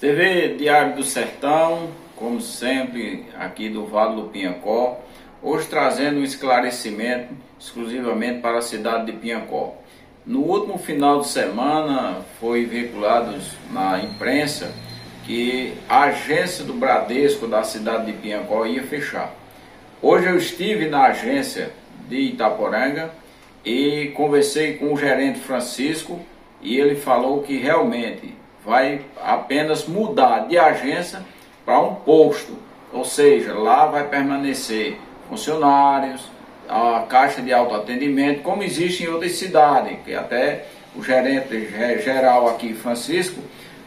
TV Diário do Sertão, como sempre, aqui do Vale do Pinhacó, hoje trazendo um esclarecimento exclusivamente para a cidade de Pinhacó. No último final de semana foi veiculado na imprensa que a agência do Bradesco da cidade de Pinhacó ia fechar. Hoje eu estive na agência de Itaporanga e conversei com o gerente Francisco e ele falou que realmente vai apenas mudar de agência para um posto, ou seja, lá vai permanecer funcionários, a caixa de autoatendimento, como existe em outras cidades, que até o gerente geral aqui, Francisco,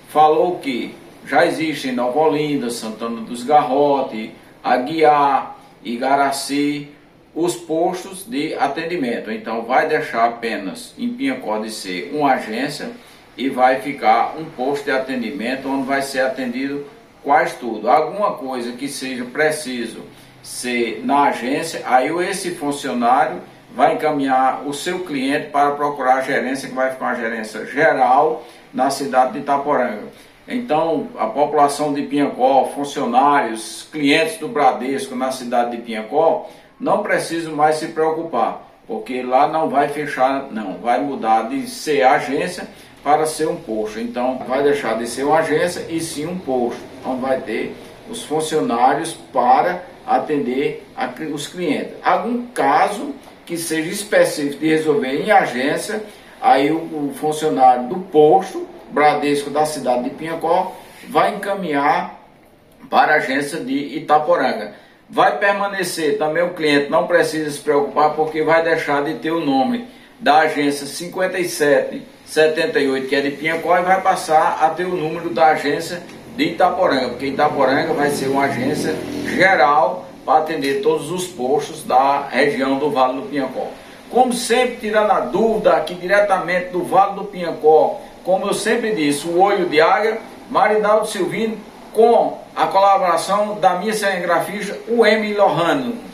falou que já existe em Nova Olinda, Santana dos Garrotes, Aguiar, Igaraci, os postos de atendimento. Então vai deixar apenas em Pinhacó de ser uma agência e vai ficar um posto de atendimento onde vai ser atendido quase tudo. Alguma coisa que seja preciso ser na agência, aí esse funcionário vai encaminhar o seu cliente para procurar a gerência, que vai ficar uma gerência geral na cidade de Itaporanga. Então, a população de Pinhacó, funcionários, clientes do Bradesco na cidade de Pinhacó, não precisam mais se preocupar, porque lá não vai fechar, não, vai mudar de ser agência para ser um posto. Então, vai deixar de ser uma agência e sim um posto, onde vai ter os funcionários para atender a, os clientes. Algum caso que seja específico de resolver em agência, aí o, o funcionário do posto, Bradesco da cidade de Pinhacó, vai encaminhar para a agência de Itaporanga. Vai permanecer também o cliente, não precisa se preocupar, porque vai deixar de ter o nome da agência 5778, que é de Pinhacó, e vai passar a ter o número da agência de Itaporanga, porque Itaporanga vai ser uma agência geral para atender todos os postos da região do Vale do Pinhacó. Como sempre, tirando a dúvida aqui diretamente do Vale do Pinhacó, como eu sempre disse, o olho de águia, Marinaldo Silvino, com a colaboração da minha cinegrafista, o M. Lohano.